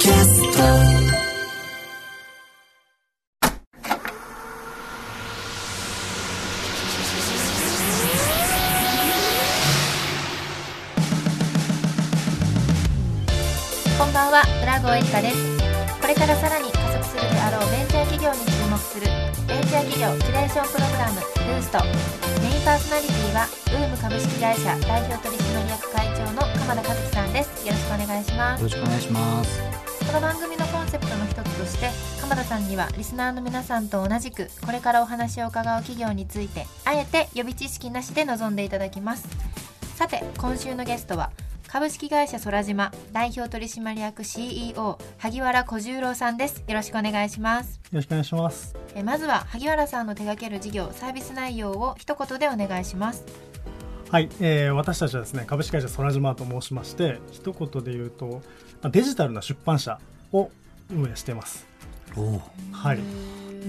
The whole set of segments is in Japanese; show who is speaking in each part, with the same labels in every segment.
Speaker 1: こんばんは浦郷エリカです。これからさらに加速するであろうベンチャー企業に注目するベンチャー企業キュレーションプログラムブースト。メインパーソナリティはウーム株式会社代表取締役会長の鎌田和樹さんです。よろしくお願いします。
Speaker 2: よろしくお願いします
Speaker 1: この番組のコンセプトの一つとして鎌田さんにはリスナーの皆さんと同じくこれからお話を伺う企業についてあえて予備知識なしで臨んでいただきます。さて今週のゲストは株式会社空島代表取締役 CEO 萩原小十郎さんです。よろしくお願いします。
Speaker 3: よろしくお願いします。
Speaker 1: えまずは萩原さんの手掛ける事業サービス内容を一言でお願いします
Speaker 3: はい、えー私たちはですね株式会社空島と申しまして一言で言うとまあデジタルな出版社を運営しています。
Speaker 2: おお
Speaker 3: はい、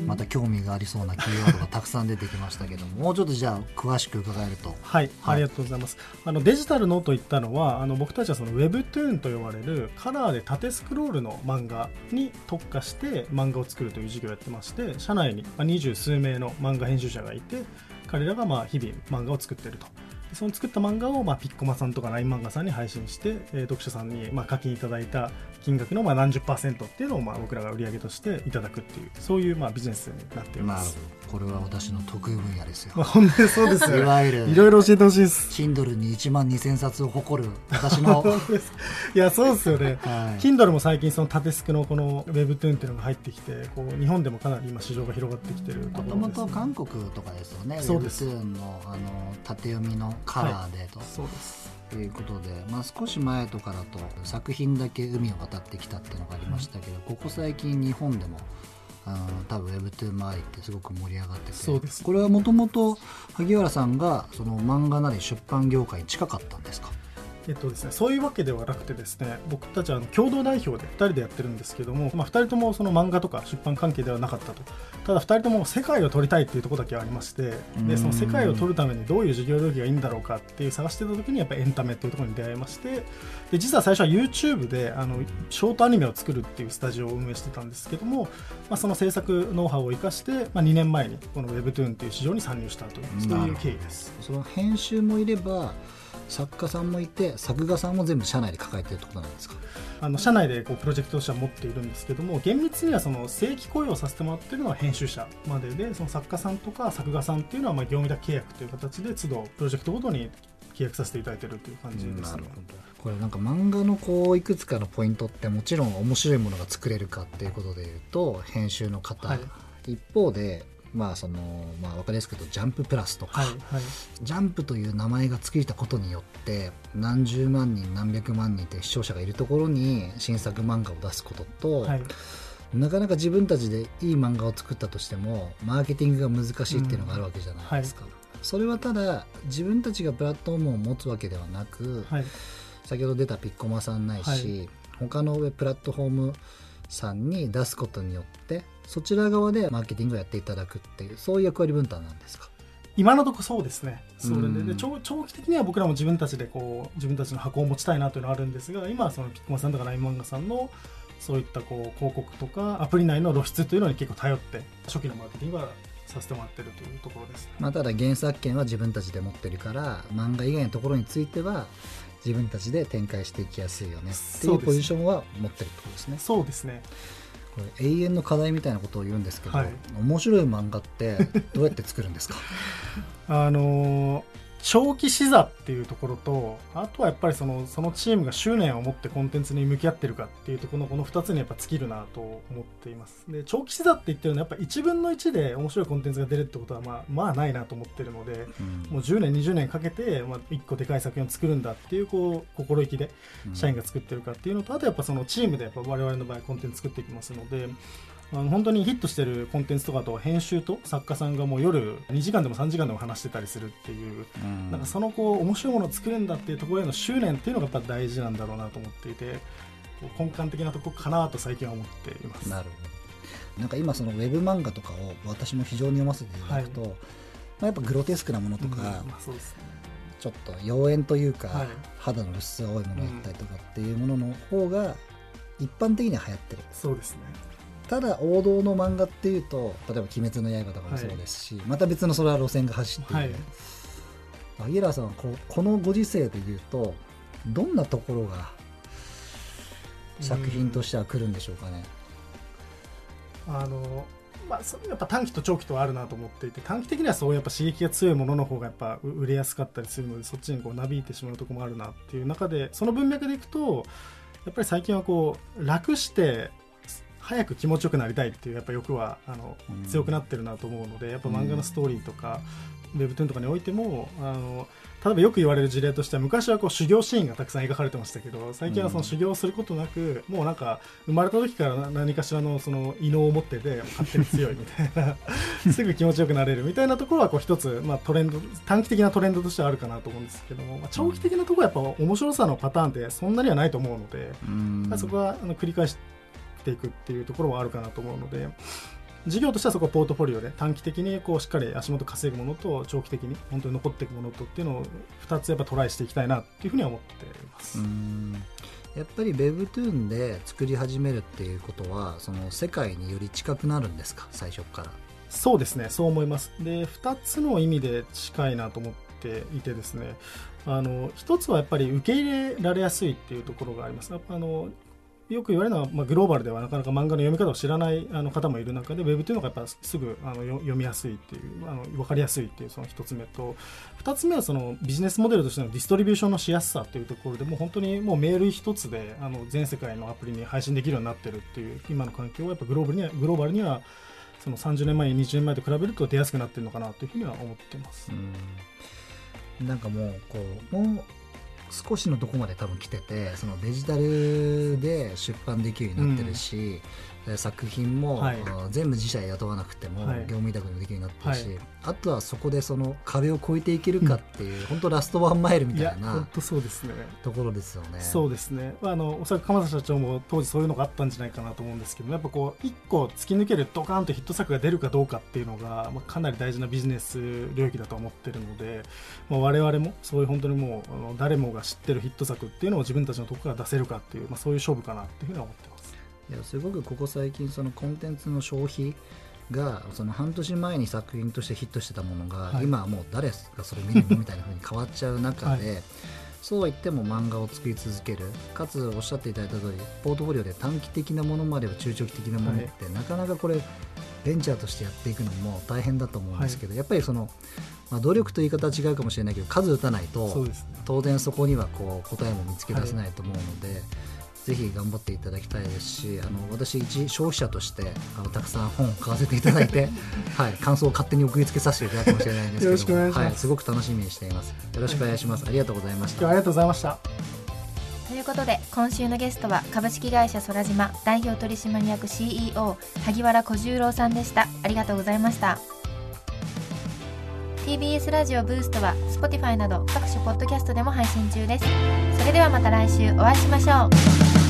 Speaker 2: また興味がありそうなキーワードがたくさん出てきましたけども もうちょっとじゃあ詳しく伺えると
Speaker 3: はい、
Speaker 2: はい
Speaker 3: ありがとうございます。あのデジタルのといったのはあの僕たちはその Webtoon と呼ばれるカラーで縦スクロールの漫画に特化して漫画を作るという事業をやってまして社内にまあ二十数名の漫画編集者がいて彼らがまあ日々漫画を作っていると。その作った漫画をまあピッコマさんとか LINE 漫画さんに配信して、えー読者さんにまあ課金いただいた金額のまあ何十パーセントっていうのをまあ僕らが売り上げとしていただくっていうそういうまあビジネスになっています。
Speaker 2: これは私の得意分野ですよ。
Speaker 3: まあ、本当にそうです
Speaker 2: い
Speaker 3: よ。
Speaker 2: わゆる
Speaker 3: いろいろ教えてほしいです。
Speaker 2: Kindle に1万2000冊を誇る私の、
Speaker 3: いやそうですよね、
Speaker 2: はい。
Speaker 3: Kindle も最近その縦スクのこの Webtoon っていうのが入ってきてこう日本でもかなり今市場が広がってきてると
Speaker 2: も
Speaker 3: こと
Speaker 2: もと韓国とかですよね。
Speaker 3: そうです。
Speaker 2: Webtoon のあの縦読みのカラーでと、
Speaker 3: そうです。
Speaker 2: ということで、まあ、少し前とかだと作品だけ海を渡ってきたっていうのがありましたけど、ここ最近日本でもあの多分 Webtoon 周りってすごく盛り上がってて。
Speaker 3: そうです。
Speaker 2: これはもともと萩原さんがその漫画なり出版業界に近かったんですか？
Speaker 3: えっとですね、そういうわけではなくてですね僕たちは共同代表で2人でやってるんですけども、まあ、2人ともその漫画とか出版関係ではなかったと。ただ2人とも世界を取りたいっていうところだけはありまして
Speaker 2: うん。
Speaker 3: でその世界を取るためにどういう事業領域がいいんだろうかっていう探してた時にやっぱりエンタメっていうところに出会いましてで実は最初は YouTube であのショートアニメを作るっていうスタジオを運営してたんですけども、まあ、その制作ノウハウを生かして、まあ、2年前にこの Webtoon っていう市場に参入したというそういう経緯です。
Speaker 2: その編集もいれば作家さんもいて作画さんも全部社内で抱えてるってことなんですか？
Speaker 3: あの社内でこうプロジェクトとしては持っているんですけども厳密にはその正規雇用させてもらっているのは編集者まででその作家さんとか作画さんっていうのはまあ業務委託契約という形で都度プロジェクトごとに契約させていただいているという感じですね。
Speaker 2: これなんか漫画のこういくつかのポイントってもちろん面白いものが作れるかっていうことでいうと編集の方、
Speaker 3: はい。
Speaker 2: 一方でまあそのまあ分かりやすく言うとジャンププラスとか、
Speaker 3: はいはい。
Speaker 2: ジャンプという名前がついたことによって何十万人何百万人って視聴者がいるところに新作漫画を出すことと、
Speaker 3: はい。
Speaker 2: なかなか自分たちでいい漫画を作ったとしてもマーケティングが難しいっていうのがあるわけじゃないですか、それはただ自分たちがプラットフォームを持つわけではなく、
Speaker 3: はい
Speaker 2: 先ほど出たピッコマさんないし、他のプラットフォームさんに出すことによってそちら側でマーケティングをやっていただくっていうそういう役割分担なんですか？
Speaker 3: 今のところそうですね。それで
Speaker 2: うん。
Speaker 3: で長長期的には僕らも自分たちでこう自分たちの箱を持ちたいなというのはあるんですが今はそのピッコマさんとかライン漫画さんのそういったこう広告とかアプリ内の露出というのに結構頼って初期のマーケティングはさせてもらってるというところです、
Speaker 2: まあ、ただ原作権は自分たちで持ってるから漫画以外のところについては自分たちで展開していきやすいよねって
Speaker 3: そです
Speaker 2: いううポジションは持ってるってことですね。
Speaker 3: そうですね
Speaker 2: これ永遠の課題みたいなことを言うんですけど、
Speaker 3: はい。
Speaker 2: 面白い漫画ってどうやって作るんですか？
Speaker 3: あのー長期視座っていうところとあとはやっぱりそのそのチームが執念を持ってコンテンツに向き合ってるかっていうところのこの2つにやっぱ尽きるなと思っています。で長期視座って言ってるのはやっぱ1分の1で面白いコンテンツが出るってことはまあまあないなと思ってるのでもう10年20年かけて、まあ、1個でかい作品を作るんだっていうこう心意気で社員が作ってるかっていうのとあとやっぱそのチームでやっぱ我々の場合コンテンツ作っていきますのであの本当にヒットしてるコンテンツとかと編集と作家さんがもう夜2時間でも3時間でも話してたりするっていう
Speaker 2: うん。
Speaker 3: なんかそのこう面白いものを作るんだっていうところへの執念っていうのがやっぱ大事なんだろうなと思っていて根幹的なところかなと最近は思っています。
Speaker 2: なるほど。なんか今そのウェブ漫画とかを私も非常に読ませていただくと、まあ、やっぱグロテスクなものとか、
Speaker 3: うんまあそうですね。
Speaker 2: ちょっと妖艶というか、
Speaker 3: はい。
Speaker 2: 肌の露出が多いものだったりとかっていうものの方が一般的には流行ってる。
Speaker 3: そうですね
Speaker 2: ただ王道の漫画っていうと例えば「鬼滅の刃」とかもそうですし、また別のそれは路線が走っている、
Speaker 3: はい。
Speaker 2: アギラさんはこうこのご時世でいうとどんなところが作品としては来るんでしょうかね、
Speaker 3: あのまあ、そやっぱ短期と長期とはあるなと思っていて短期的にはそうやっぱ刺激が強いものの方がやっぱう売れやすかったりするのでそっちにこうなびいてしまうところもあるなっていう中でその文脈でいくとやっぱり最近はこう楽して早く気持ちよくなりたいっていうやっぱ欲はあの
Speaker 2: うん。
Speaker 3: 強くなってるなと思うのでやっぱ漫画のストーリーとか、ウェブトゥーンとかにおいてもあの例えばよく言われる事例としては昔はこう修行シーンがたくさん描かれてましたけど最近はその修行をすることなく、もうなんか生まれた時からな何かしらのその異能を持ってて勝手に強いみたいな すぐ気持ちよくなれるみたいなところはこう一つ、まあ、トレンド短期的なトレンドとしてはあるかなと思うんですけども、まあ、長期的なところはやっぱ面白さのパターンってそんなにはないと思うので、そこはあの繰り返していくっていうところはあるかなと思うので事業としてはそこはポートフォリオで短期的にこうしっかり足元稼ぐものと長期的に本当に残っていくものとっていうのを2つやっぱトライしていきたいなっていうふうには思っています。
Speaker 2: うんやっぱり Webtoon で作り始めるっていうことはその世界により近くなるんですか？最初から
Speaker 3: そうですね、そう思います。で、2つの意味で近いなと思っていてですね、あの1つはやっぱり受け入れられやすいっていうところがあります。あのよく言われるのは、まあ、グローバルではなかなか漫画の読み方を知らないあの方もいる中で、ウェブというのがやっぱすぐあの読みやすいっていう、あの分かりやすいっていうその1つ目と、2つ目はそのビジネスモデルとしてのディストリビューションのしやすさというところでもう本当にもうメール1つであの全世界のアプリに配信できるようになってるっていう今の環境はやっぱグローバルにはグローバルにはその30年前、20年前と比べると出やすくなってるのかなというふうには思ってます。
Speaker 2: うんなんかもうこうもう少しのとこまで多分来ててそのデジタルで出版できるようになってるし、作品も、
Speaker 3: はい
Speaker 2: 全部自社で雇わなくても、
Speaker 3: はい
Speaker 2: 業務委託でもできるようになってるし、
Speaker 3: はい
Speaker 2: あとはそこでその壁を越えていけるかっていう、本当ラストワンマイルみたいな
Speaker 3: 本当そうですね。
Speaker 2: ところですよね。
Speaker 3: そうですね。あの、おそらく鎌田社長も当時そういうのがあったんじゃないかなと思うんですけど、やっぱこう、一個突き抜けるドカーンとヒット作が出るかどうかっていうのが、まあ、かなり大事なビジネス領域だと思ってるので、まあ、我々もそういう本当にもう、誰もが知ってるヒット作っていうのを自分たちのところから出せるかっていう、まあ、そういう勝負かなっていうふうには思ってます。
Speaker 2: いやすごくここ最近そのコンテンツの消費がその半年前に作品としてヒットしてたものが、
Speaker 3: はい。
Speaker 2: 今はもう誰がそれ見るのみたいな風に変わっちゃう中で、
Speaker 3: は
Speaker 2: そうは言っても漫画を作り続ける。かつおっしゃっていただいた通りポートフォリオで短期的なものまでは中長期的なものって、なかなかこれベンチャーとしてやっていくのも大変だと思うんですけど、やっぱりその、まあ、努力という言い方は違うかもしれないけど数打たないと
Speaker 3: ね。
Speaker 2: 当然そこにはこう答えも見つけ出せないと思うので、ぜひ頑張っていただきたいですしあの私一消費者としてあのたくさん本を買わせていただいて、はい、感想を勝手に送りつけさせていただくかもしれないんですけどはい、すごく楽しみにしています。よろしくお願いします。ありがとうございました。
Speaker 3: 今日はありがとうございました。
Speaker 1: ということで今週のゲストは株式会社空島代表取締役 CEO 萩原小十郎さんでした。ありがとうございました TBS ラジオブーストは Spotify など各種ポッドキャストでも配信中です。それではまた来週お会いしましょう。